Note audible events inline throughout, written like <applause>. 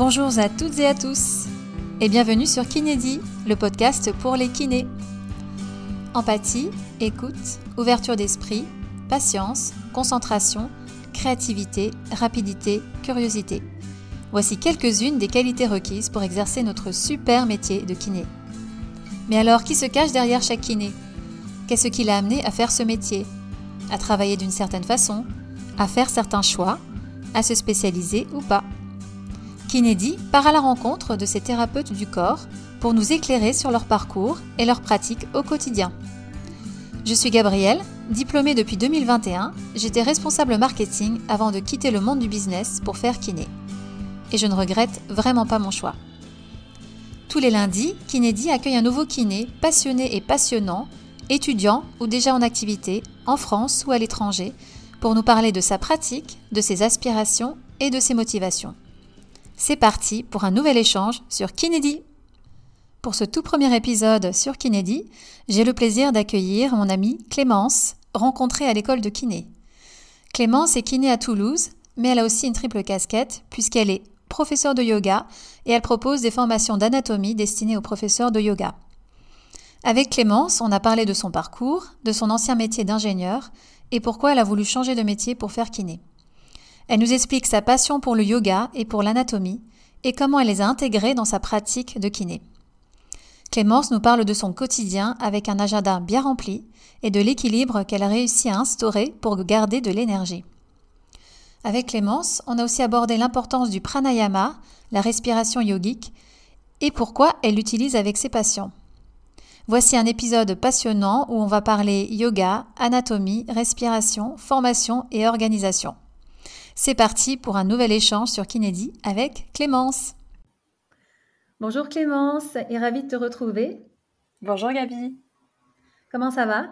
Bonjour à toutes et à tous et bienvenue sur Kinédi, le podcast pour les kinés. Empathie, écoute, ouverture d'esprit, patience, concentration, créativité, rapidité, curiosité. Voici quelques-unes des qualités requises pour exercer notre super métier de kiné. Mais alors, qui se cache derrière chaque kiné? Qu'est-ce qui l'a amené à faire ce métier? À travailler d'une certaine façon? À faire certains choix? À se spécialiser ou pas? Kinédi part à la rencontre de ces thérapeutes du corps pour nous éclairer sur leur parcours et leurs pratiques au quotidien. Je suis Gabrielle, diplômée depuis 2021, j'étais responsable marketing avant de quitter le monde du business pour faire kiné. Et je ne regrette vraiment pas mon choix. Tous les lundis, Kinédi accueille un nouveau kiné passionné et passionnant, étudiant ou déjà en activité, en France ou à l'étranger, pour nous parler de sa pratique, de ses aspirations et de ses motivations. C'est parti pour un nouvel échange sur Kinédi. Pour ce tout premier épisode sur Kinédi, j'ai le plaisir d'accueillir mon amie Clémence, rencontrée à l'école de kiné. Clémence est kiné à Toulouse, mais elle a aussi une triple casquette puisqu'elle est professeure de yoga et elle propose des formations d'anatomie destinées aux professeurs de yoga. Avec Clémence, on a parlé de son parcours, de son ancien métier d'ingénieur et pourquoi elle a voulu changer de métier pour faire kiné. Elle nous explique sa passion pour le yoga et pour l'anatomie et comment elle les a intégrés dans sa pratique de kiné. Clémence nous parle de son quotidien avec un agenda bien rempli et de l'équilibre qu'elle a réussi à instaurer pour garder de l'énergie. Avec Clémence, on a aussi abordé l'importance du pranayama, la respiration yogique, et pourquoi elle l'utilise avec ses patients. Voici un épisode passionnant où on va parler yoga, anatomie, respiration, formation et organisation. C'est parti pour un nouvel échange sur Kinédi avec Clémence. Bonjour Clémence et ravie de te retrouver. Bonjour Gabi. Comment ça va?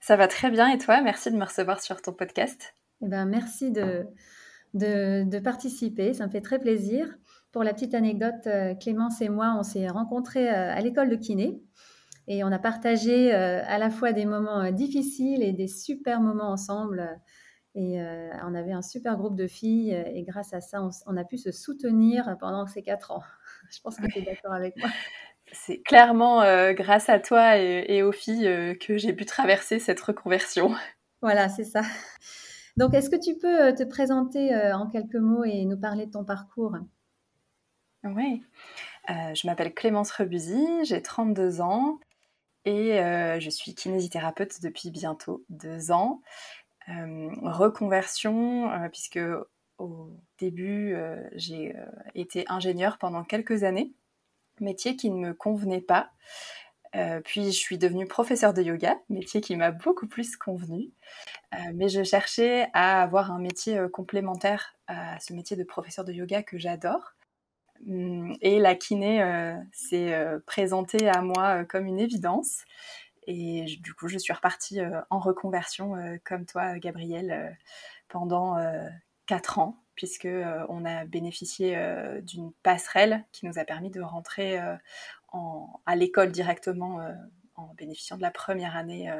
Ça va très bien et toi? Merci de me recevoir sur ton podcast. Eh ben, merci de, de, participer, ça me fait très plaisir. Pour la petite anecdote, euh, Clémence et moi, on s'est rencontrés euh, à l'école de kiné et on a partagé euh, à la fois des moments difficiles et des super moments ensemble et euh, on avait un super groupe de filles euh, et grâce à ça, on, a pu se soutenir pendant ces quatre ans. <laughs> Je pense que tu es d'accord avec moi. C'est clairement euh, grâce à toi et, aux filles que j'ai pu traverser cette reconversion. Voilà, c'est ça. Donc, est-ce que tu peux te présenter en quelques mots et nous parler de ton parcours? Oui. je m'appelle Clémence Rebusy, j'ai 32 ans et je suis kinésithérapeute depuis bientôt deux ans. Euh, reconversion, euh, puisque au début, euh, j'ai été ingénieure pendant quelques années, métier qui ne me convenait pas. puis je suis devenue professeure de yoga, métier qui m'a beaucoup plus convenu. mais je cherchais à avoir un métier complémentaire à ce métier de professeur de yoga que j'adore. Hum, et la kiné s'est présentée à moi comme une évidence. Et du coup, je suis repartie euh, en reconversion euh, comme toi, Gabrielle, euh, pendant quatre ans, puisque on a bénéficié d'une passerelle qui nous a permis de rentrer à l'école directement en bénéficiant de la première année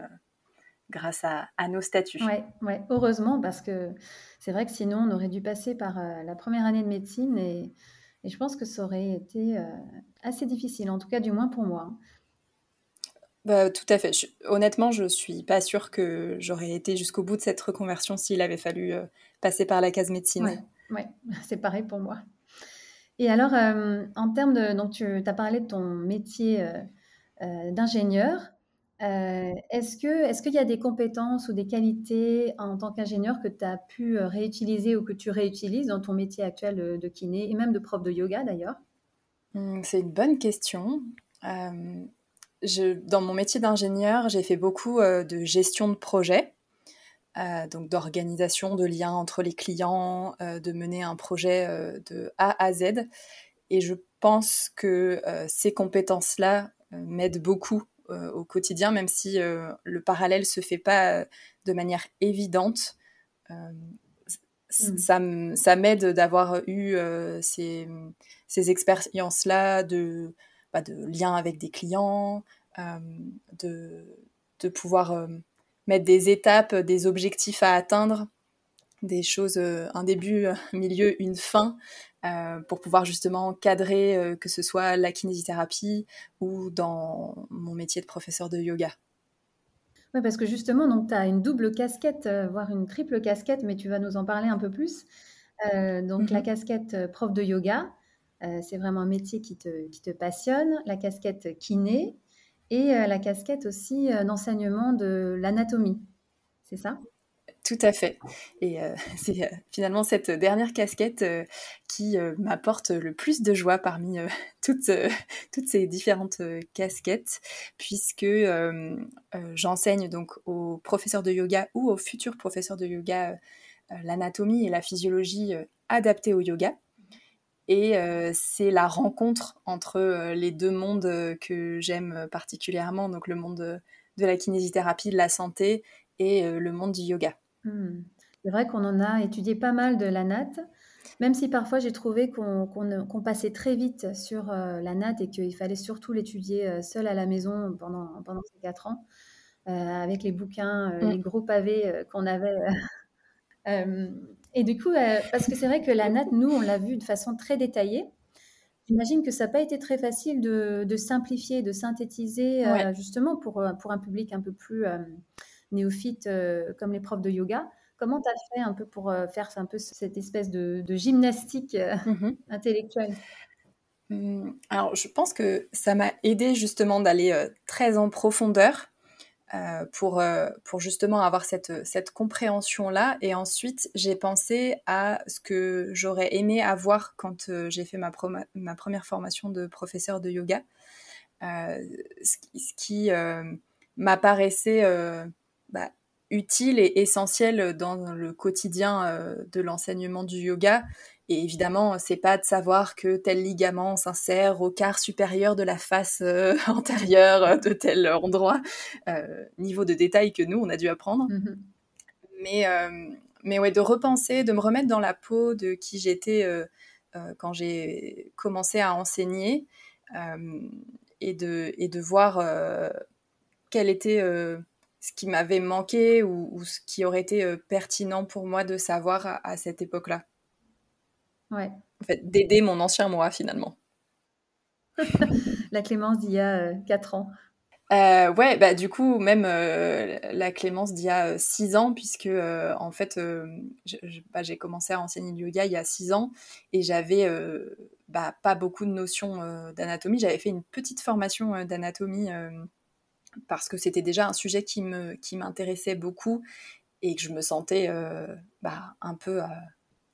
grâce à, nos statuts. Oui, ouais, heureusement, parce que c'est vrai que sinon, on aurait dû passer par la première année de médecine et, je pense que ça aurait été assez difficile, en tout cas du moins pour moi. Bah, tout à fait. honnêtement, je suis pas sûre que j'aurais été jusqu'au bout de cette reconversion s'il avait fallu euh, passer par la case médecine. Oui, ouais. <laughs> c'est pareil pour moi. Et alors, euh, en termes de. Donc, tu as parlé de ton métier euh, d'ingénieur. est-ce que est-ce qu'il y a des compétences ou des qualités en tant qu'ingénieur que tu as pu réutiliser ou que tu réutilises dans ton métier actuel de, kiné et même de prof de yoga d'ailleurs? Mmh, C'est une bonne question dans mon métier d'ingénieur, j'ai fait beaucoup euh, de gestion de projet, euh, donc d'organisation, de liens entre les clients, euh, de mener un projet de A à Z. Et je pense que ces compétences-là m'aident beaucoup au quotidien, même si le parallèle se fait pas de manière évidente. Mmh. Ça, ça m'aide d'avoir eu ces, ces expériences-là de de lien avec des clients, euh, de, de, pouvoir euh, mettre des étapes, des objectifs à atteindre des choses, un début, un <laughs> milieu, une fin, pour pouvoir justement cadrer que ce soit la kinésithérapie ou dans mon métier de professeur de yoga. Oui, parce que justement, tu as une double casquette, voire une triple casquette, mais tu vas nous en parler un peu plus. donc la mmh casquette prof de yoga, c'est vraiment un métier qui te, qui te passionne. La casquette kiné, et euh, la casquette aussi euh, d'enseignement de l'anatomie. C'est ça? Tout à fait. Et euh, <laughs> c'est finalement cette dernière casquette qui m'apporte le plus de joie parmi <laughs> toutes, <laughs> toutes ces différentes casquettes, puisque j'enseigne donc aux professeurs de yoga ou aux futurs professeurs de yoga l'anatomie et la physiologie adaptées au yoga. Et euh, c'est la rencontre entre euh, les deux mondes euh, que j'aime particulièrement, donc le monde de, la kinésithérapie, de la santé et le monde du yoga. Hmm. C'est vrai qu'on en a étudié pas mal de la natte, même si parfois j'ai trouvé qu'on passait très vite sur la natte et qu'il fallait surtout l'étudier seul à la maison pendant, pendant ces quatre ans, avec les bouquins, hmm. les gros pavés qu'on avait. <laughs> Et du coup, euh, parce que c'est vrai que la natte, nous, on l'a vu de façon très détaillée. J'imagine que ça n'a pas été très facile de, simplifier, de synthétiser, euh, justement pour, euh, pour un public un peu plus néophyte comme les profs de yoga. Comment tu as fait un peu pour faire un peu cette espèce de, gymnastique mmh intellectuelle? Mmh, Alors, je pense que ça m'a aidé justement d'aller très en profondeur euh, pour, euh, pour justement avoir cette, cette compréhension-là. Et ensuite, j'ai pensé à ce que j'aurais aimé avoir quand euh, j'ai fait ma, première formation de professeur de yoga. ce, qui m'apparaissait bah, utile et essentiel dans le quotidien de l'enseignement du yoga, et évidemment, c'est pas de savoir que tel ligament s'insère au quart supérieur de la face euh, <laughs> antérieure de tel endroit, euh, niveau de détail que nous, on a dû apprendre. Mm-hmm. Mais, euh, mais ouais, de repenser, de me remettre dans la peau de qui j'étais quand j'ai commencé à enseigner et, de, et de voir quel était ce qui m'avait manqué ou, ce qui aurait été pertinent pour moi de savoir à cette époque-là. Ouais. En fait, d'aider mon ancien moi finalement. <laughs> la Clémence d'il y a 4 euh, ans. Euh, ouais, bah du coup, même euh, la Clémence d'il y a 6 ans, puisque en fait, bah, j'ai commencé à enseigner du yoga il y a 6 ans et j'avais bah, pas beaucoup de notions d'anatomie. J'avais fait une petite formation d'anatomie parce que c'était déjà un sujet qui m'intéressait qui beaucoup et que je me sentais bah, un peu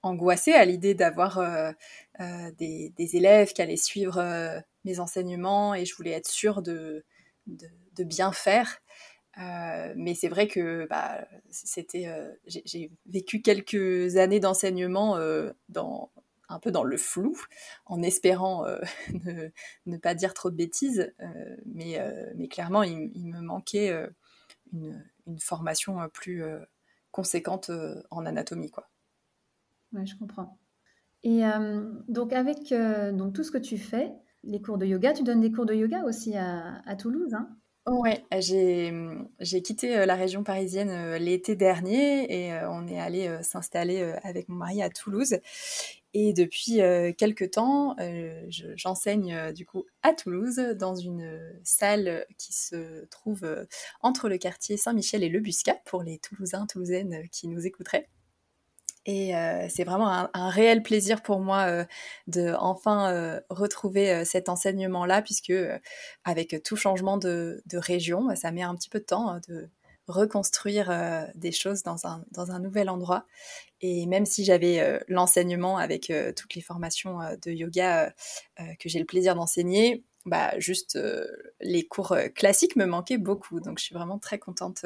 angoissée à l'idée d'avoir euh, euh, des, élèves qui allaient suivre euh, mes enseignements et je voulais être sûre de, bien faire. mais c'est vrai que bah, c'était, j'ai vécu quelques années d'enseignement un peu dans le flou, en espérant <laughs> ne, pas dire trop de bêtises. mais, clairement, il, il me manquait une, une, formation plus conséquente en anatomie. Quoi. Oui, je comprends. Et euh, donc, avec euh, donc, tout ce que tu fais, les cours de yoga, tu donnes des cours de yoga aussi à, Toulouse, hein? Oui, j'ai quitté euh, la région parisienne l'été dernier et on est allé s'installer avec mon mari à Toulouse. Et depuis quelques temps, j'enseigne du coup à Toulouse dans une salle qui se trouve entre le quartier Saint-Michel et le Buscat pour les Toulousains, Toulousaines qui nous écouteraient. Et euh, c'est vraiment un, réel plaisir pour moi euh, de enfin euh, retrouver cet enseignement-là, puisque avec tout changement de, région, ça met un petit peu de temps hein, de reconstruire des choses dans un, dans un nouvel endroit. Et même si j'avais l'enseignement avec toutes les formations de yoga que j'ai le plaisir d'enseigner, bah, juste les cours classiques me manquaient beaucoup. Donc je suis vraiment très contente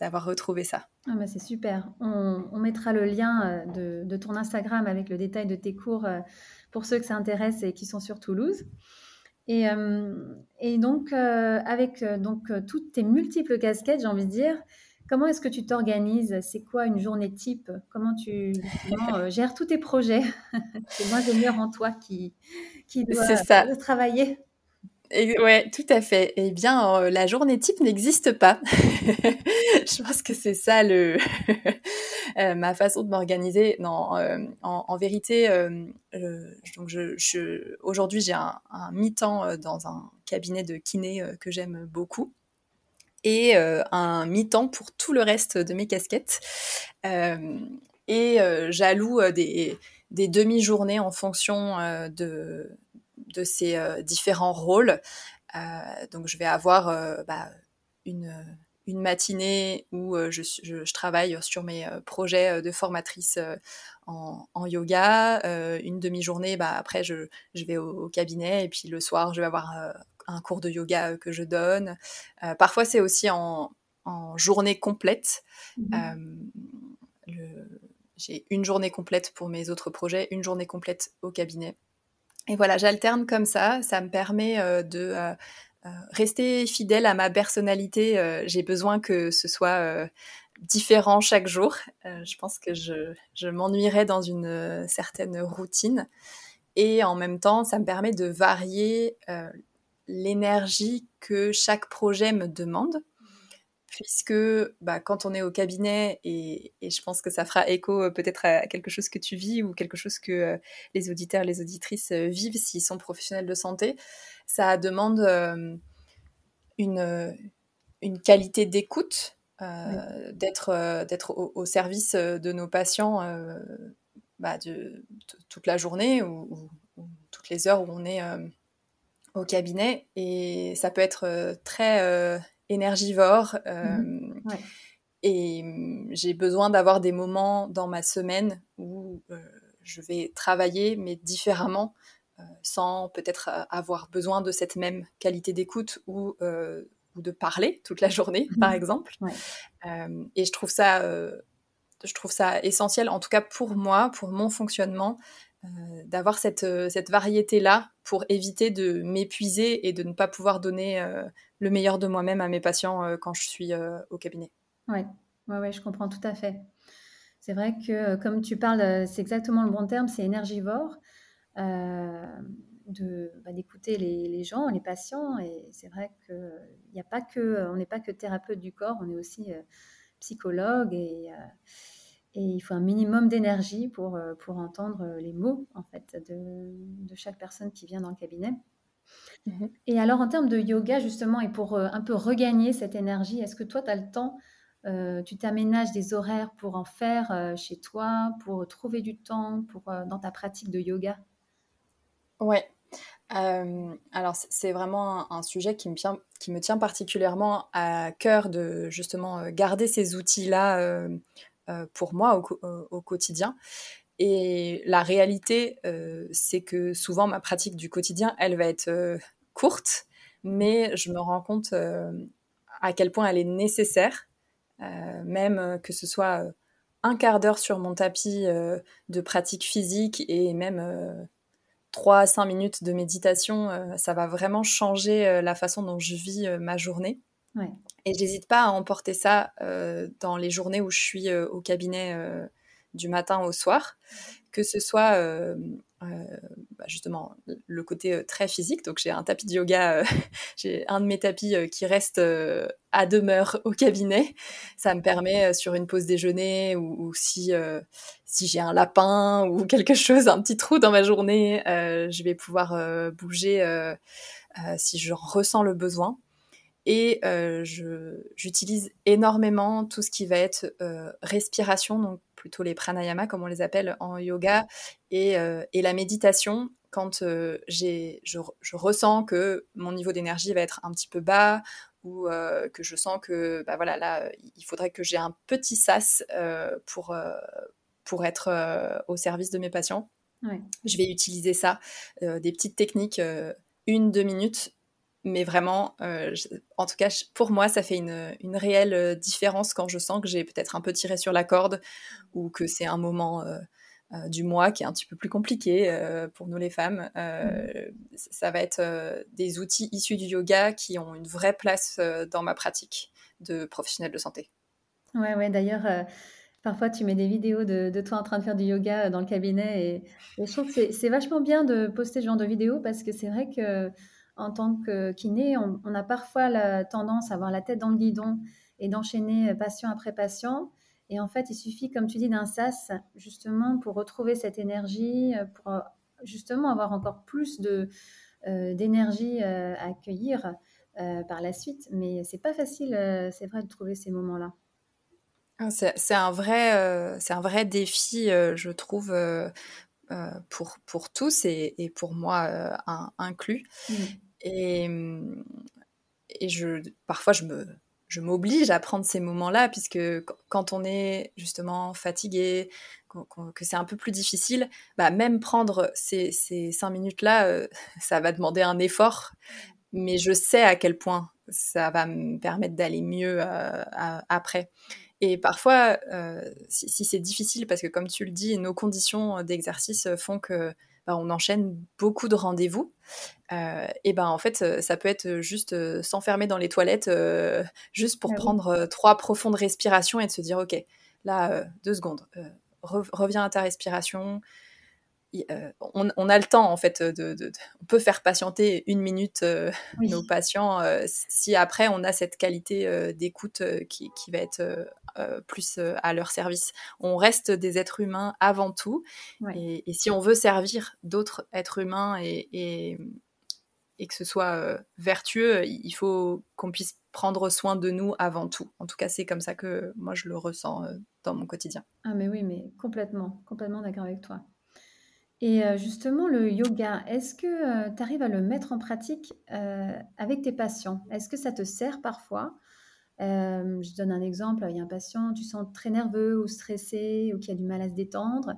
d'avoir retrouvé ça. Ah bah c'est super. On, mettra le lien euh, de, ton Instagram avec le détail de tes cours euh, pour ceux que ça intéresse et qui sont sur Toulouse. Et, euh, et donc, avec donc, toutes tes multiples casquettes, j'ai envie de dire, comment est-ce que tu t'organises? C'est quoi une journée type? Comment tu gères tous tes projets? <laughs> C'est moi, l'ingénieur en toi qui, qui doit travailler Et, ouais, tout à fait. Eh bien, la journée type n'existe pas. <laughs> je pense que c'est ça le <laughs> ma façon de m'organiser. Non, en, vérité, donc aujourd'hui j'ai un, un mi-temps dans un cabinet de kiné que j'aime beaucoup et un mi-temps pour tout le reste de mes casquettes. et j'alloue des, des demi-journées en fonction de, de ces différents rôles. donc je vais avoir bah, une, une matinée où je, je, travaille sur mes projets de formatrice en, en, yoga, une demi-journée, bah, après je, je vais au, au, cabinet et puis le soir je vais avoir un cours de yoga que je donne. parfois c'est aussi en, en, journée complète. Mmh j'ai une journée complète pour mes autres projets, une journée complète au cabinet. Et voilà, j'alterne comme ça. Ça me permet euh, de euh, euh, rester fidèle à ma personnalité. J'ai besoin que ce soit différent chaque jour. je pense que je, je m'ennuierais dans une certaine routine. Et en même temps, ça me permet de varier l'énergie que chaque projet me demande puisque bah, quand on est au cabinet, et, je pense que ça fera écho euh, peut-être à quelque chose que tu vis ou quelque chose que euh, les auditeurs, les auditrices euh, vivent s'ils sont professionnels de santé, ça demande une, une, qualité d'écoute, d'être d'être au, service de nos patients bah, de, toute la journée ou, toutes les heures où on est au cabinet. Et ça peut être très énergivore. Mmh euh, et mmh, j'ai besoin d'avoir des moments dans ma semaine où euh, je vais travailler, mais différemment, euh, sans peut-être avoir besoin de cette même qualité d'écoute ou, ou, de parler toute la journée, par mmh. exemple. et je trouve ça je trouve ça essentiel, en tout cas pour moi, pour mon fonctionnement, d'avoir cette, cette variété-là pour éviter de m'épuiser et de ne pas pouvoir donner le meilleur de moi-même à mes patients euh, quand je suis euh, au cabinet. Oui, ouais, ouais, je comprends tout à fait. C'est vrai que, euh, comme tu parles, c'est exactement le bon terme, c'est énergivore. de bah, d'écouter les, les, gens, les patients. Et c'est vrai que il a pas que, on n'est pas que thérapeute du corps, on est aussi psychologue et, et, il faut un minimum d'énergie pour, pour entendre les mots en fait de, de, chaque personne qui vient dans le cabinet. Mhm. Et alors, en termes de yoga, justement, et pour euh, un peu regagner cette énergie, est-ce que toi, tu as le temps, euh, tu t'aménages des horaires pour en faire euh, chez toi, pour trouver du temps pour, dans ta pratique de yoga? Ouais. alors, c'est vraiment un, sujet qui me, tient, qui me tient particulièrement à cœur de justement garder ces outils-là pour moi au, au quotidien. Et la réalité, euh, c'est que souvent ma pratique du quotidien, elle va être euh, courte, mais je me rends compte euh, à quel point elle est nécessaire, même que ce soit un quart d'heure sur mon tapis de pratique physique et même 3 à 5 minutes de méditation, ça va vraiment changer la façon dont je vis ma journée. Ouais. Et j'hésite pas à emporter ça dans les journées où je suis au cabinet du matin au soir, que ce soit euh, euh, bah, justement le côté euh, très physique. Donc j'ai un tapis de yoga, <laughs> j'ai un de mes tapis qui reste à demeure au cabinet. Ça me permet sur une pause déjeuner ou, si, j'ai un lapin ou <laughs> quelque chose, un petit trou dans ma journée, je vais pouvoir bouger si je ressens le besoin. Et j'utilise énormément tout ce qui va être respiration, donc plutôt les pranayama comme on les appelle en yoga, et, euh, et la méditation quand euh, j'ai, je, je, ressens que mon niveau d'énergie va être un petit peu bas ou euh, que je sens que bah voilà là il faudrait que j'ai un petit sas pour pour être au service de mes patients. Je vais utiliser ça, des petites techniques, une deux minutes mais vraiment, euh, en tout cas, pour moi, ça fait une, une, réelle euh, différence quand je sens que j'ai peut-être un peu tiré sur la corde ou que c'est un moment euh, du mois qui est un petit peu plus compliqué pour nous les femmes. Mmh. Ça va être des outils issus du yoga qui ont une vraie place dans ma pratique de professionnel de santé. Ouais, ouais, d'ailleurs. Parfois, tu mets des vidéos de, de, toi en train de faire du yoga dans le cabinet et, et je trouve que c'est vachement bien de poster ce genre de vidéos parce que c'est vrai que en tant que kiné, on, a parfois la tendance à avoir la tête dans le guidon et d'enchaîner patient après patient. Et en fait, il suffit, comme tu dis, d'un sas, justement, pour retrouver cette énergie, pour justement avoir encore plus de, d'énergie à accueillir par la suite. Mais c'est pas facile, c'est vrai, de trouver ces moments-là. Ah, c'est un, vrai, c'est un vrai défi, je trouve, pour, pour tous et, pour moi inclus. Mmh. Et, mmh, et je, parfois, je me, je m'oblige à prendre ces moments-là, puisque quand on est justement fatigué, que c'est un peu plus difficile, bah même prendre ces, cinq minutes-là, euh, <laughs> ça va demander un effort, mais je sais à quel point ça va me permettre d'aller mieux euh, après. Et parfois, euh, si c'est difficile, parce que comme tu le dis, nos conditions d'exercice font que bah, on enchaîne beaucoup de rendez-vous. Euh, et ben en fait, ça peut être juste euh, s'enfermer dans les toilettes, euh, juste pour ah prendre trois profondes respirations et de se dire, ok, là, deux secondes, reviens à ta respiration, euh, on, a le temps en fait de, on peut faire patienter une minute euh, nos patients euh, si après on a cette qualité d'écoute qui, va être plus à leur service. On reste des êtres humains avant tout et, si on veut servir d'autres êtres humains et, et que ce soit vertueux, il faut qu'on puisse prendre soin de nous avant tout. En tout cas, c'est comme ça que moi je le ressens dans mon quotidien. Ah mais oui, mais complètement, complètement d'accord avec toi. Et justement, le yoga, est-ce que tu arrives à le mettre en pratique avec tes patients? Est-ce que ça te sert parfois? Je donne un exemple, il y a un patient, tu sens très nerveux ou stressé ou qui a du mal à se détendre.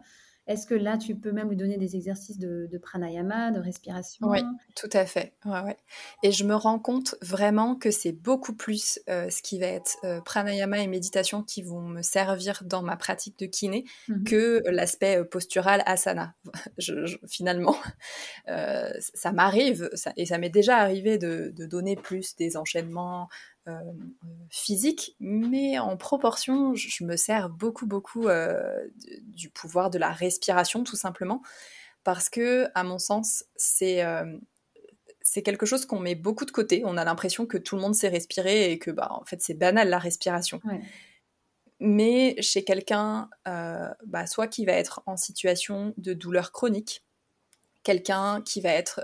Est-ce que là, tu peux même lui donner des exercices de, pranayama, de respiration Oui, tout à fait. Ouais, Et je me rends compte vraiment que c'est beaucoup plus euh, ce qui va être euh, pranayama et méditation qui vont me servir dans ma pratique de kiné mmh que l'aspect euh, postural asana. <laughs> finalement, <laughs> ça m'arrive, et ça m'est déjà arrivé de, de, donner plus des enchaînements physique, mais en proportion, je me sers beaucoup, beaucoup euh, du pouvoir de la respiration, tout simplement, parce que, à mon sens, c'est euh, c'est quelque chose qu'on met beaucoup de côté. On a l'impression que tout le monde sait respirer et que, bah, en fait, c'est banal la respiration. Mais chez quelqu'un, bah, soit qui va être en situation de douleur chronique, quelqu'un qui va être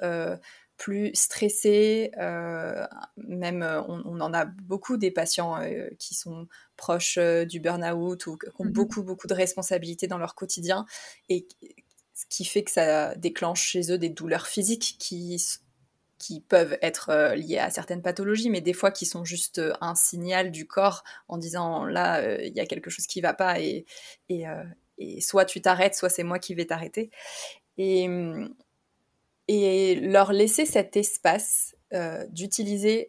plus stressés. Euh, même, euh, on, en a beaucoup des patients euh, qui sont proches du burn-out ou qui ont mmh beaucoup, beaucoup de responsabilités dans leur quotidien. Et ce qui fait que ça déclenche chez eux des douleurs physiques qui, qui peuvent être liées à certaines pathologies, mais des fois qui sont juste un signal du corps en disant là, il y a quelque chose qui va pas et, et, et soit tu t'arrêtes, soit c'est moi qui vais t'arrêter. Et, hum, et leur laisser cet espace euh, d'utiliser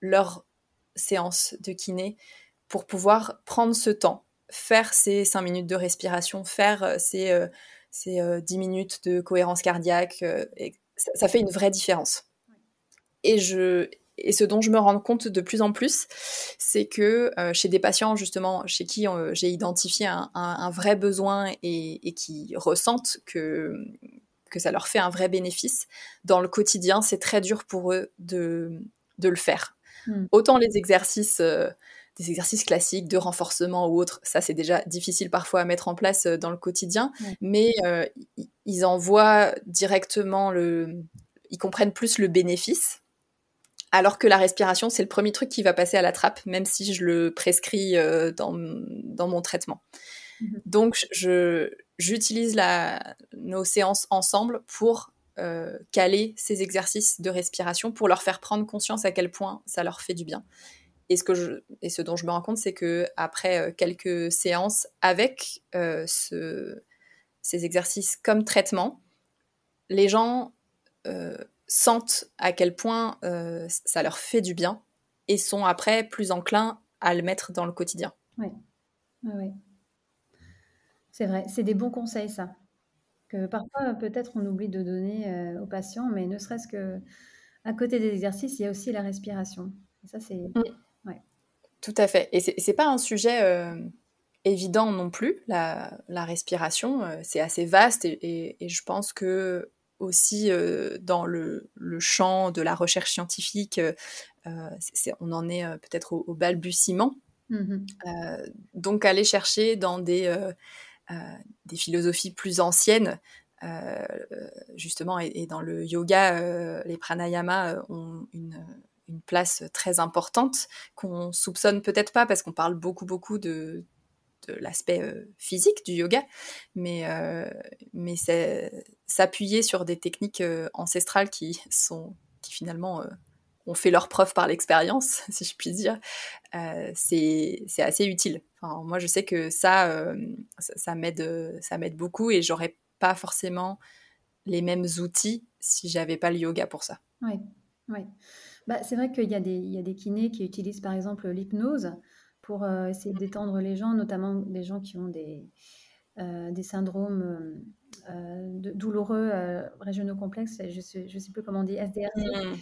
leur séance de kiné pour pouvoir prendre ce temps, faire ces 5 minutes de respiration, faire euh, ces, euh, 10 minutes de cohérence cardiaque. Ça, fait une vraie différence. Et, je, et ce dont je me rends compte de plus en plus, c'est que chez des patients justement chez qui j'ai identifié un, vrai besoin et qui ressentent que, que ça leur fait un vrai bénéfice, dans le quotidien, c'est très dur pour eux de, de le faire. Hmm. Autant les exercices, euh, des exercices classiques de renforcement ou autres, ça c'est déjà difficile parfois à mettre en place euh, dans le quotidien, mais euh, ils en voient directement le. Ils comprennent plus le bénéfice. Alors que la respiration, c'est le premier truc qui va passer à la trappe, même si je le prescris dans, dans mon traitement. Mhm. Donc, je, j'utilise nos séances ensemble pour euh, caler ces exercices de respiration, pour leur faire prendre conscience à quel point ça leur fait du bien. Et ce, dont je me rends compte, c'est que après euh, quelques séances avec euh, ce, ces exercices comme traitement, les gens sentent à quel point ça leur fait du bien et sont après plus enclins à le mettre dans le quotidien. Oui, oui. C'est vrai, c'est des bons conseils ça. Que parfois peut-être on oublie de donner, euh, aux patients, mais ne serait-ce que à côté des exercices, il y a aussi la respiration. ça c'est mmh. ouais. Tout à fait et c'est pas un sujet, euh, évident non plus, la respiration, euh, c'est assez vaste et je pense que aussi dans le, champ de la recherche scientifique. on en est peut-être au, balbutiement. Mmh donc aller chercher dans des, des philosophies plus anciennes, justement, et, dans le yoga, les pranayamas ont une, une place très importante qu'on soupçonne peut-être pas parce qu'on parle beaucoup beaucoup de, de l'aspect euh, physique du yoga, mais, euh, mais s'appuyer sur des techniques euh, ancestrales qui sont qui finalement ont fait leur preuve par l'expérience, <laughs> si je puis dire, c'est assez utile. Enfin, moi, je sais que ça, ça, ça m'aide beaucoup et j'aurais pas forcément les mêmes outils si j'avais pas le yoga pour ça. Oui, oui. Bah, c'est vrai qu'il y, a des, il y a des kinés qui utilisent par exemple l'hypnose pour euh, essayer détendre les gens, notamment des gens qui ont des, euh, des syndromes euh, de, douloureux régionaux complexes, je ne sais, sais plus comment on dit, SDRC. Mmh.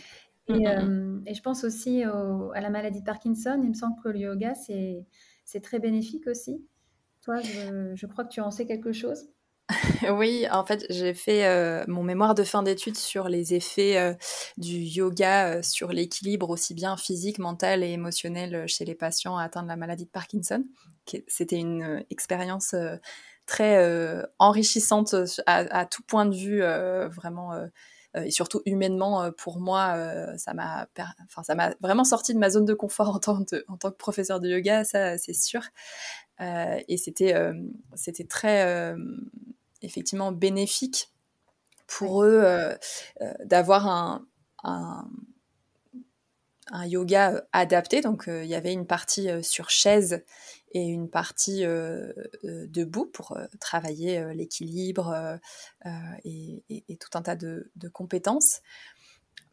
Mmh, mmh, et, et, je pense aussi à la maladie de Parkinson. Il me semble que le yoga, c'est très bénéfique aussi. Toi, je, je crois que tu en sais quelque chose. <laughs> Oui, en fait, j'ai fait euh, mon mémoire de fin d'études sur les effets euh, du yoga euh, sur l'équilibre aussi bien physique, mental et émotionnel chez les patients atteints de la maladie de Parkinson. C'était une expérience très enrichissante à, tout point de vue, vraiment. Et surtout humainement, pour moi, ça m'a enfin, ça m'a vraiment sorti de ma zone de confort en tant, en tant que professeur de yoga, ça c'est sûr. et c'était c'était très effectivement bénéfique pour eux euh, euh, d'avoir un, un, yoga euh, adapté. Donc il y avait une partie sur chaise et une partie debout pour travailler l'équilibre et, tout un tas de, compétences.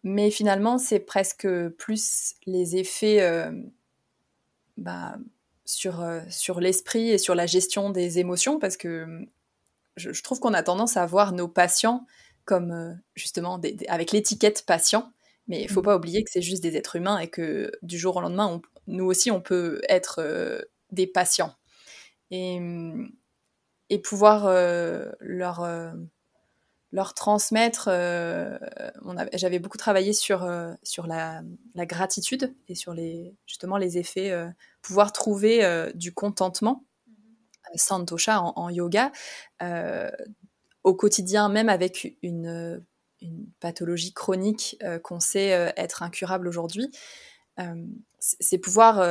Mais finalement, c'est presque plus les effets bah, sur, sur l'esprit et sur la gestion des émotions, parce que je, trouve qu'on a tendance à voir nos patients comme euh, justement avec l'étiquette patient, mais il faut mm. pas oublier que c'est juste des êtres humains et que du jour au lendemain, nous aussi, on peut être euh, des patients. Et, et pouvoir euh, leur, leur transmettre, j'avais beaucoup travaillé sur, sur la, la, gratitude et sur les, justement les effets, pouvoir trouver du contentement santosha en, yoga, euh, au quotidien, même avec une, pathologie chronique euh, qu'on sait euh, être incurable aujourd'hui, c'est pouvoir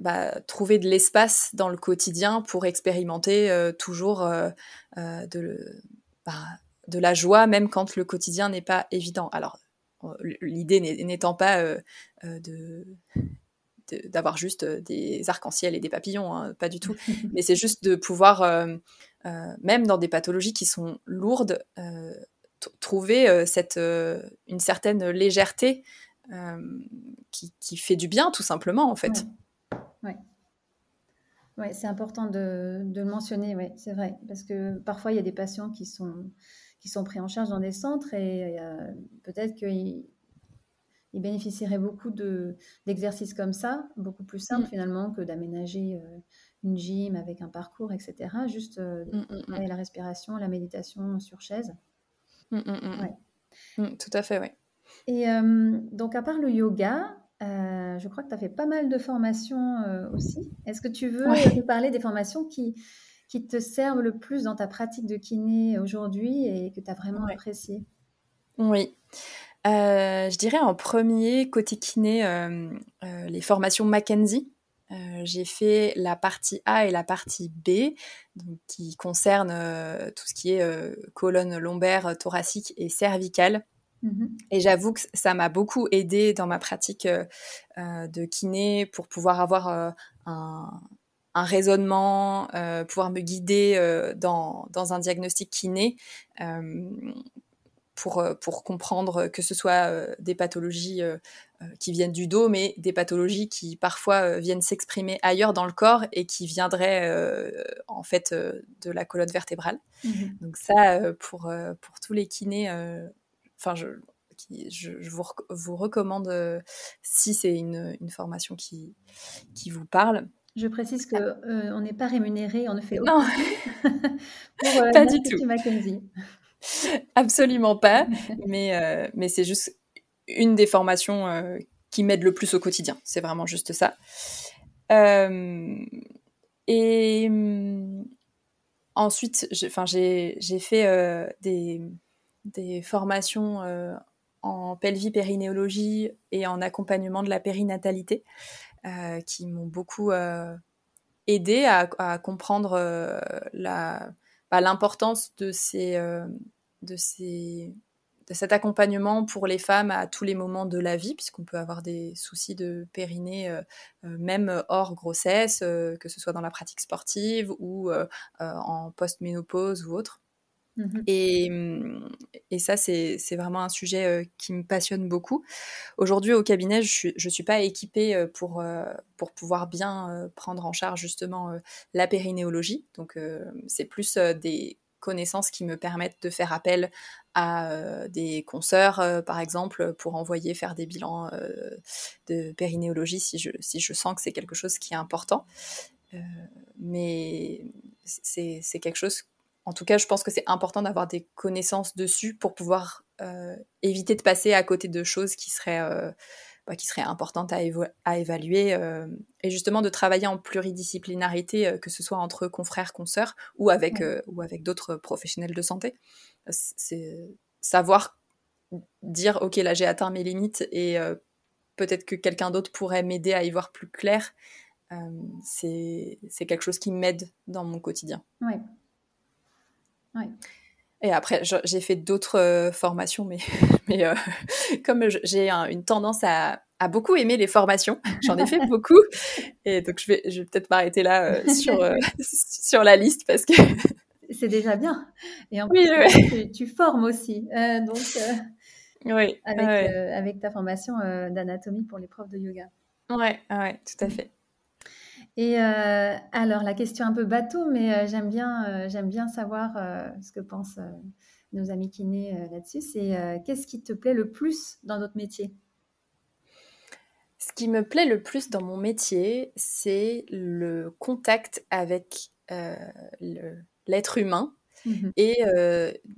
bah, trouver de l'espace dans le quotidien pour expérimenter toujours de, bah, de la joie, même quand le quotidien n'est pas évident. Alors, l'idée n'étant pas de d'avoir juste euh, des arcs-en-ciel et des papillons, hein, pas du tout. <laughs> Mais c'est juste de pouvoir, euh, euh, même dans des pathologies qui sont lourdes, trouver cette, une certaine légèreté qui, qui, fait du bien, tout simplement, en fait. Ouais. ouais. c'est important de, de, le mentionner, ouais, c'est vrai. Parce que parfois, il y a des patients qui sont, qui sont pris en charge dans des centres et peut-être qu'ils il bénéficierait beaucoup d'exercices comme ça, beaucoup plus simples mm. finalement que d'aménager euh, une gym avec un parcours, etc. Juste euh, mm, mm, la respiration, la méditation sur chaise. Tout à fait, oui. Et euh, donc, à part le yoga, je crois que tu as fait pas mal de formations aussi. Est-ce que tu veux nous parler des formations qui, qui te servent le plus dans ta pratique de kiné aujourd'hui et que tu as vraiment apprécié? Oui. Euh, je dirais en premier, côté kiné, euh, euh, les formations Mackenzie. J'ai fait la partie A et la partie B, qui concernent tout ce qui est colonne lombaire, thoracique et cervicale. Mmh et j'avoue que ça m'a beaucoup aidé dans ma pratique de kiné pour pouvoir avoir un, un, raisonnement, pouvoir me guider dans, dans, un diagnostic kiné pour, euh, pour comprendre que ce soit euh, des pathologies euh, qui viennent du dos, mais des pathologies qui parfois viennent s'exprimer ailleurs dans le corps et qui viendraient en fait de la colonne vertébrale. Mmh Donc ça, pour, pour tous les kinés, enfin je, je, vous, vous, recommande si c'est une, une, formation qui, qui vous parle. Je précise qu'on n'est pas rémunéré, on ne fait aucun. Non, <laughs> pour, pas du tout. Mackenzie. Absolument pas. <laughs> mais mais c'est juste une des formations qui m'aide le plus au quotidien. C'est vraiment juste ça. et hum, ensuite, j'ai fait des, des, formations en pelvie-périnéologie et en accompagnement de la périnatalité qui m'ont beaucoup aidé à, comprendre bah, l'importance de ces de cet accompagnement pour les femmes à tous les moments de la vie, puisqu'on peut avoir des soucis de périnée euh, euh, même hors grossesse, euh, que ce soit dans la pratique sportive ou en post-ménopause ou autre. Mmh et, mmh, et, ça, c'est vraiment un sujet qui me passionne beaucoup. Aujourd'hui, au cabinet, je ne suis, pas équipée pour, pour pouvoir bien prendre en charge justement la périnéologie. Donc, c'est plus des connaissances qui me permettent de faire appel à euh, des consoeurs, euh, par exemple, pour envoyer faire des bilans euh, de périnéologie si je, si je sens que c'est quelque chose qui est important. mais c'est quelque chose, en tout cas, je pense que c'est important d'avoir des connaissances dessus pour pouvoir éviter de passer à côté de choses qui seraient bah, qui serait importante à, à évaluer euh, et justement de travailler en pluridisciplinarité, euh, que ce soit entre confrères, consoeurs ou avec, euh, ou avec d'autres professionnels de santé. C'est savoir dire ok là j'ai atteint mes limites et peut-être que quelqu'un d'autre pourrait m'aider à y voir plus clair. c'est quelque chose qui m'aide dans mon quotidien. Oui. Ouais. Et après, j'ai fait d'autres euh, formations, mais, <laughs> mais euh, <laughs> comme j'ai une tendance à, à, beaucoup aimer les formations, <laughs> j'en ai fait beaucoup. Et donc, je vais, je vais peut-être m'arrêter là euh, sur, sur la liste parce que. C'est déjà bien. Et en plus, oui, Tu, formes aussi. donc, oui, avec, avec, ta formation d'anatomie pour les profs de yoga. Ouais, ouais, tout à fait. Et euh, alors, la question un peu bateau, mais euh, j'aime bien, euh, j'aime bien savoir ce que pensent nos amis kinés là-dessus. C'est qu'est-ce qui te plaît le plus dans notre métier Ce qui me plaît le plus dans mon métier, c'est le contact avec l'être humain mmh et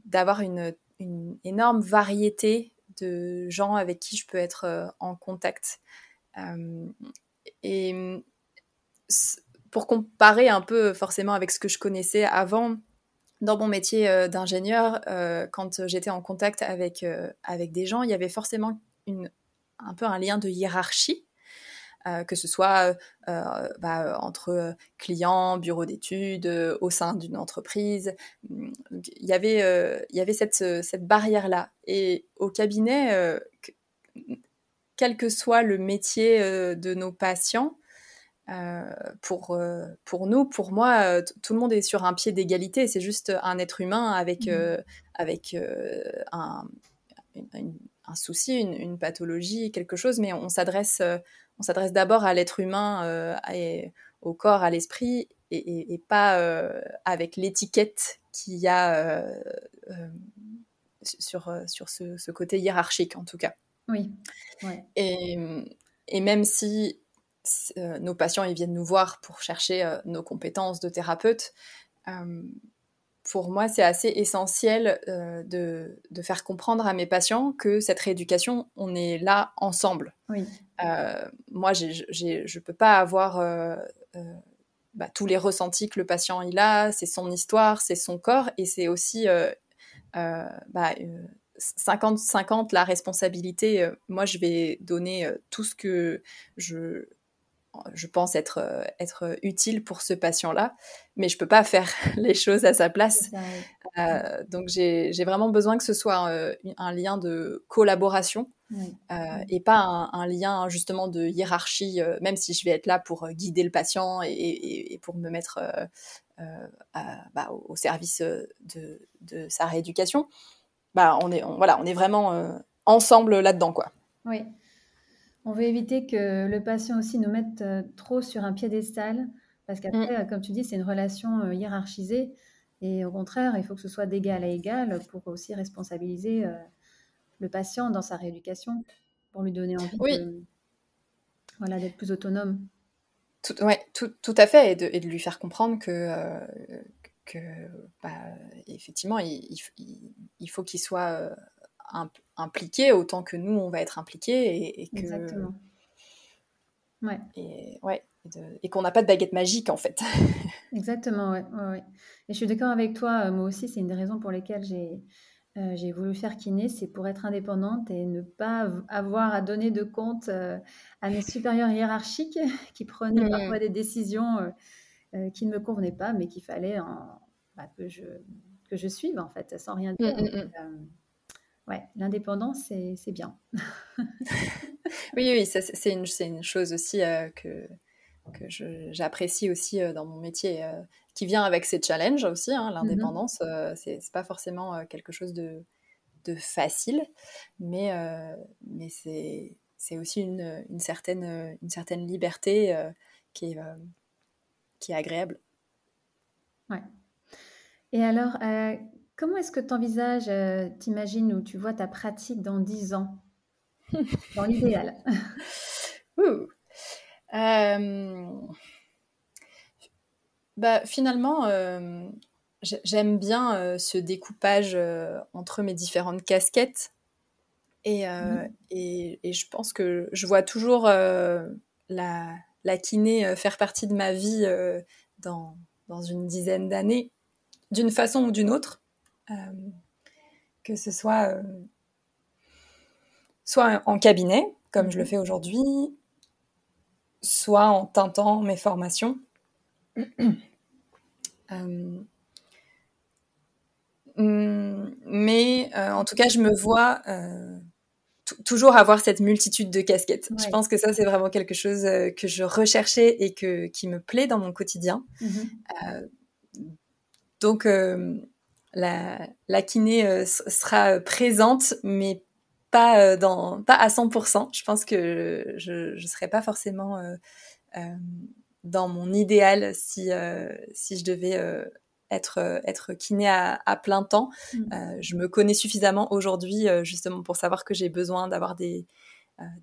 d'avoir une, une, énorme variété de gens avec qui je peux être en contact. et pour comparer un peu forcément avec ce que je connaissais avant dans mon métier euh, d'ingénieur, euh, quand j'étais en contact avec, euh, avec des gens, il y avait forcément un peu un lien de hiérarchie, que ce soit bah, entre clients, bureaux d'études, au sein d'une entreprise. Il y avait, il y avait cette, cette barrière-là. Et au cabinet, quel que soit le métier de nos patients, euh, pour, euh, pour nous, pour moi, euh, tout le monde est sur un pied d'égalité. C'est juste un être humain avec, mmh. avec un, un, souci, une, pathologie, quelque chose, mais on s'adresse, on s'adresse d'abord à l'être humain, au corps, à l'esprit, et, pas avec l'étiquette qu'il y a sur, sur ce, ce, côté hiérarchique, en tout cas. Oui. Et, et même si nos patients ils viennent nous voir pour chercher euh, nos compétences de thérapeute. Euh, pour moi, c'est assez essentiel de, de, faire comprendre à mes patients que cette rééducation, on est là ensemble. Oui. moi, je ne peux pas avoir bah, tous les ressentis que le patient il a, c'est son histoire, c'est son corps, et c'est aussi bah, 50-50 la responsabilité. moi, je vais donner tout ce que je, je pense être, euh, être utile pour ce patient-là, mais je ne peux pas faire <laughs> les choses à sa place. Euh, donc j'ai vraiment besoin que ce soit euh, un lien de collaboration et pas un, lien justement de hiérarchie, même si je vais être là pour guider le patient et, pour me mettre bah, au service de, de, sa rééducation. Bah, on, est, voilà, on est vraiment ensemble là-dedans. quoi. Oui. On veut éviter que le patient aussi nous mette euh, trop sur un piédestal, parce qu'après, mm. euh, comme tu dis, c'est une relation euh, hiérarchisée. Et au contraire, il faut que ce soit d'égal à égal pour aussi responsabiliser le patient dans sa rééducation, pour lui donner envie voilà, d'être plus autonome. Tout, ouais, tout, tout, à fait, et de, et de, lui faire comprendre que, que bah, effectivement, il, faut qu'il soit impliqué autant que nous, on va être impliqués. Et, que... Exactement. Ouais. Et, ouais, et qu'on n'a pas de baguette magique, en fait. <laughs> Exactement, ouais, ouais, Et je suis d'accord avec toi, moi aussi, c'est une des raisons pour lesquelles j'ai euh, j'ai voulu faire kiné, c'est pour être indépendante et ne pas avoir à donner de compte euh, à mes supérieurs hiérarchiques <laughs> qui prenaient mmh. parfois des décisions euh, qui ne me convenaient pas, mais qu'il fallait bah, que, je, que je suive en fait, sans rien dire. Mmh, mmh, ouais, l'indépendance, c'est bien. <laughs> oui, oui, c'est une, une, chose aussi que, que j'apprécie aussi dans mon métier qui vient avec ses challenges aussi. Hein, l'indépendance, euh, c'est pas forcément euh, quelque chose de, de facile, mais, euh, mais c'est aussi une, une, certaine, une certaine liberté qui, est, qui est agréable. Ouais. Et alors, comment est-ce que tu envisages, t'imagines où tu vois ta pratique dans 10 ans? Dans l'idéal <laughs> bah, finalement, euh, j'aime bien euh, ce découpage euh, entre mes différentes casquettes. Et, mmh. et, et, je pense que je vois toujours la, la, kiné faire partie de ma vie dans, dans, une dizaine d'années, d'une façon ou d'une autre. Que ce soit, soit en cabinet, comme je le mmh. fais aujourd'hui, soit en tentant mes formations. <clears throat> Euh, mm, mais euh, en tout cas, je me vois euh, toujours avoir cette multitude de casquettes. Je pense que ça, c'est vraiment quelque chose que je recherchais et que, qui me plaît dans mon quotidien. Mm-hmm. donc, la, la, kiné sera présente, mais pas, dans, pas à 100%. Je pense que je ne serai pas forcément dans mon idéal si, euh, si je devais euh, être, euh, être kiné à, à plein temps. Mm. je me connais suffisamment aujourd'hui justement pour savoir que j'ai besoin d'avoir des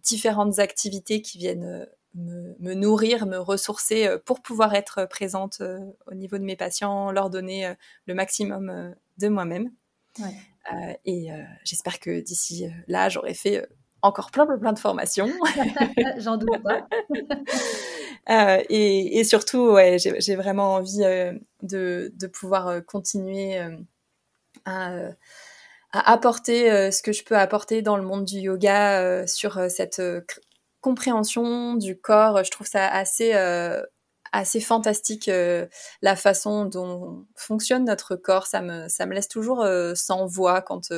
différentes activités qui viennent me, me, nourrir, me ressourcer pour pouvoir être présente au niveau de mes patients, leur donner le maximum de moi-même. Ouais. et j'espère que d'ici là, j'aurai fait encore plein, plein, plein de formations. <laughs> J'en doute pas. <laughs> Euh, et, et, surtout, ouais, j'ai vraiment envie euh, de, de, pouvoir euh, continuer à, à, apporter ce que je peux apporter dans le monde du yoga sur cette compréhension du corps. Je trouve ça assez assez fantastique la façon dont fonctionne notre corps. Ça me, ça me laisse toujours sans voix quand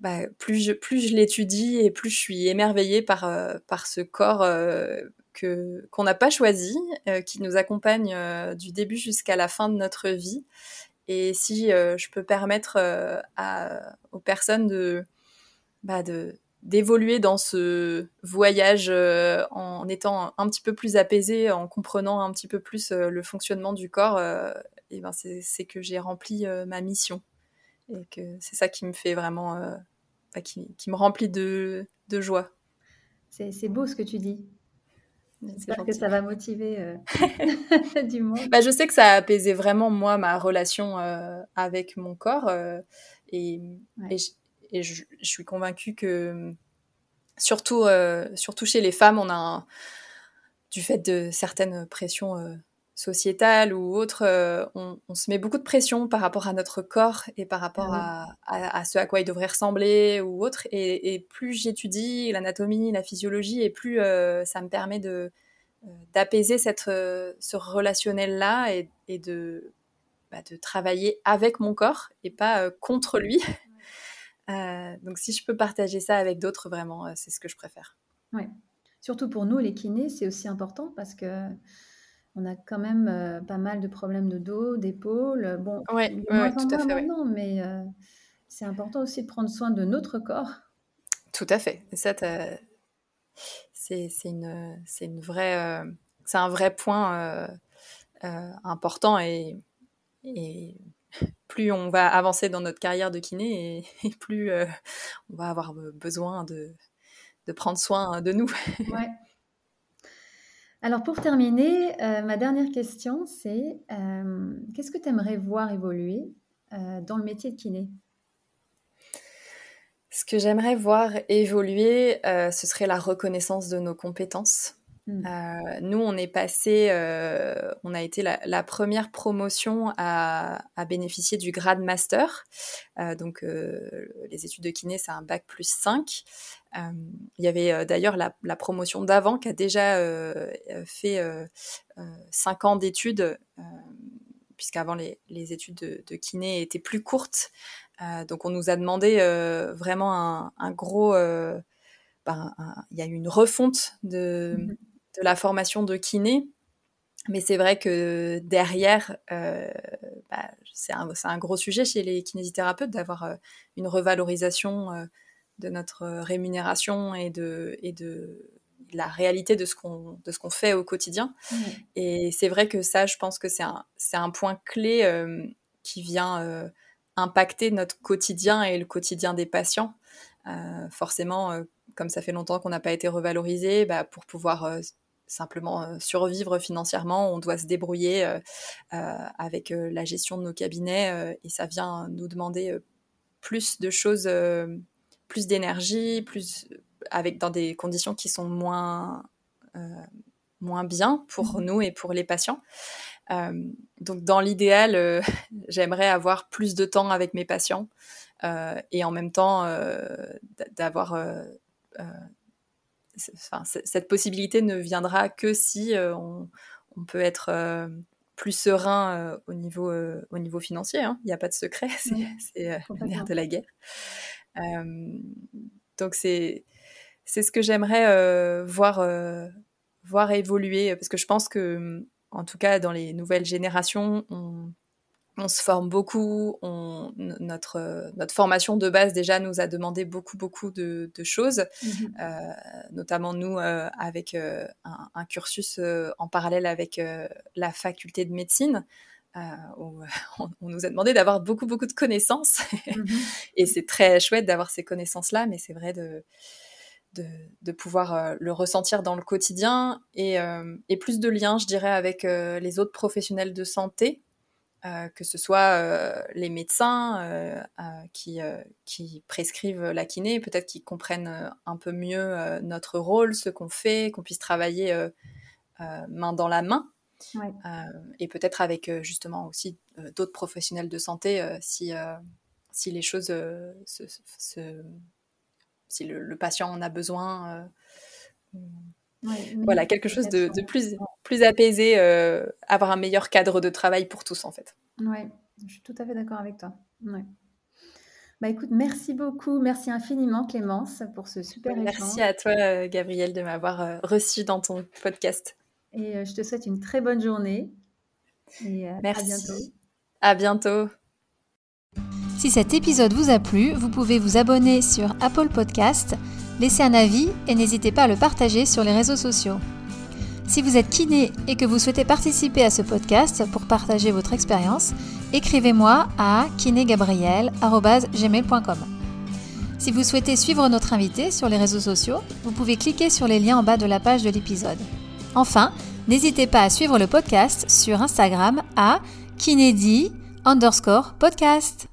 bah, plus je, plus je l'étudie et plus je suis émerveillée par, euh, par ce corps euh, que, qu'on n'a pas choisi, euh, qui nous accompagne du début jusqu'à la fin de notre vie. Et si je peux permettre aux personnes de, bah, de, d'évoluer dans ce voyage en étant un petit peu plus apaisé, en comprenant un petit peu plus le fonctionnement du corps, et ben c'est, que j'ai rempli ma mission et que c'est ça qui me fait vraiment, euh, bah, qui, qui, me remplit de, de joie. C'est beau ce que tu dis. J'espère que ça va motiver euh, <laughs> du monde. Bah, je sais que ça a apaisé vraiment moi ma relation euh, avec mon corps et, et je, suis convaincue que surtout, surtout chez les femmes, on a un, du fait de certaines pressions sociétale ou autre, euh, on, se met beaucoup de pression par rapport à notre corps et par rapport ah à, ce à quoi il devrait ressembler ou autre. Et, plus j'étudie l'anatomie, la physiologie, et plus euh, ça me permet de euh, d'apaiser cette ce relationnel là et, de bah, de travailler avec mon corps et pas contre lui. Donc si je peux partager ça avec d'autres, vraiment, c'est ce que je préfère. Ouais. Surtout pour nous, les kinés, c'est aussi important parce que on a quand même euh, pas mal de problèmes de dos, d'épaule. Bon, ouais, ouais, tout à fait. Maintenant, mais euh, c'est important aussi de prendre soin de notre corps. Tout à fait. Et ça, c'est une, une vraie, euh, c'est un vrai point important et, et, plus on va avancer dans notre carrière de kiné et, <laughs> plus on va avoir besoin de, de prendre soin de nous. <laughs> Ouais. Alors pour terminer, ma dernière question, c'est qu'est-ce que tu aimerais voir évoluer dans le métier de kiné? Ce que j'aimerais voir évoluer, ce serait la reconnaissance de nos compétences. Mmh. Euh, nous, on est passé, euh, on a été la, première promotion à, bénéficier du grade master. Euh, donc, les études de kiné, c'est un bac plus 5. il y avait d'ailleurs la, promotion d'avant qui a déjà fait 5 ans d'études, puisqu'avant les, les études de, kiné étaient plus courtes. donc, on nous a demandé vraiment un, gros. Ben, il y a eu une refonte de, mmh de la formation de kiné. Mais c'est vrai que derrière, euh, bah, c'est un, gros sujet chez les kinésithérapeutes d'avoir euh, une revalorisation euh, de notre rémunération et de, et de la réalité de ce qu'on qu'on fait au quotidien. Et c'est vrai que ça, je pense que c'est un, un point clé qui vient impacter notre quotidien et le quotidien des patients. forcément, comme ça fait longtemps qu'on n'a pas été revalorisé, bah, pour pouvoir simplement euh, survivre financièrement, on doit se débrouiller euh, euh, avec la gestion de nos cabinets et ça vient nous demander plus de choses, plus d'énergie, plus avec dans des conditions qui sont moins moins bien pour mmh nous et pour les patients. donc dans l'idéal, <laughs> j'aimerais avoir plus de temps avec mes patients et en même temps d'avoir cette possibilité ne viendra que si euh, on, peut être euh, plus serein euh, au, niveau, au niveau financier. Hein. Il n'y a pas de secret, <laughs> c'est nerf de la guerre. donc c'est c'est ce que j'aimerais voir, voir évoluer, parce que je pense que, en tout cas, dans les nouvelles générations, on, on se forme beaucoup. On, notre, notre formation de base déjà nous a demandé beaucoup beaucoup de, choses, mhm. euh, notamment nous euh, avec euh, un, cursus en parallèle avec la faculté de médecine. Où <laughs> on, nous a demandé d'avoir beaucoup beaucoup de connaissances mhm. et c'est très chouette d'avoir ces connaissances là, mais c'est vrai de, de, pouvoir le ressentir dans le quotidien et, et, plus de liens, je dirais, avec les autres professionnels de santé euh, que ce soit euh, les médecins euh, qui, qui, prescrivent la kiné, peut-être qu'ils comprennent un peu mieux notre rôle, ce qu'on fait, qu'on puisse travailler main dans la main. et peut-être avec justement aussi d'autres professionnels de santé si, si les choses si le, patient en a besoin voilà, quelque chose de, plus, plus apaisé, euh, avoir un meilleur cadre de travail pour tous en fait. Oui, je suis tout à fait d'accord avec toi. Bah écoute, merci beaucoup, merci infiniment Clémence pour ce super échange. Merci à toi euh, Gabrielle de m'avoir euh, reçu dans ton podcast. Et je te souhaite une très bonne journée. Et merci. à bientôt. À bientôt. Si cet épisode vous a plu, vous pouvez vous abonner sur Apple Podcast laissez un avis et n'hésitez pas à le partager sur les réseaux sociaux. Si vous êtes kiné et que vous souhaitez participer à ce podcast pour partager votre expérience, écrivez-moi à kinégabriel.gmail.com. Si vous souhaitez suivre notre invité sur les réseaux sociaux, vous pouvez cliquer sur les liens en bas de la page de l'épisode. Enfin, n'hésitez pas à suivre le podcast sur Instagram à kinédi underscore podcast.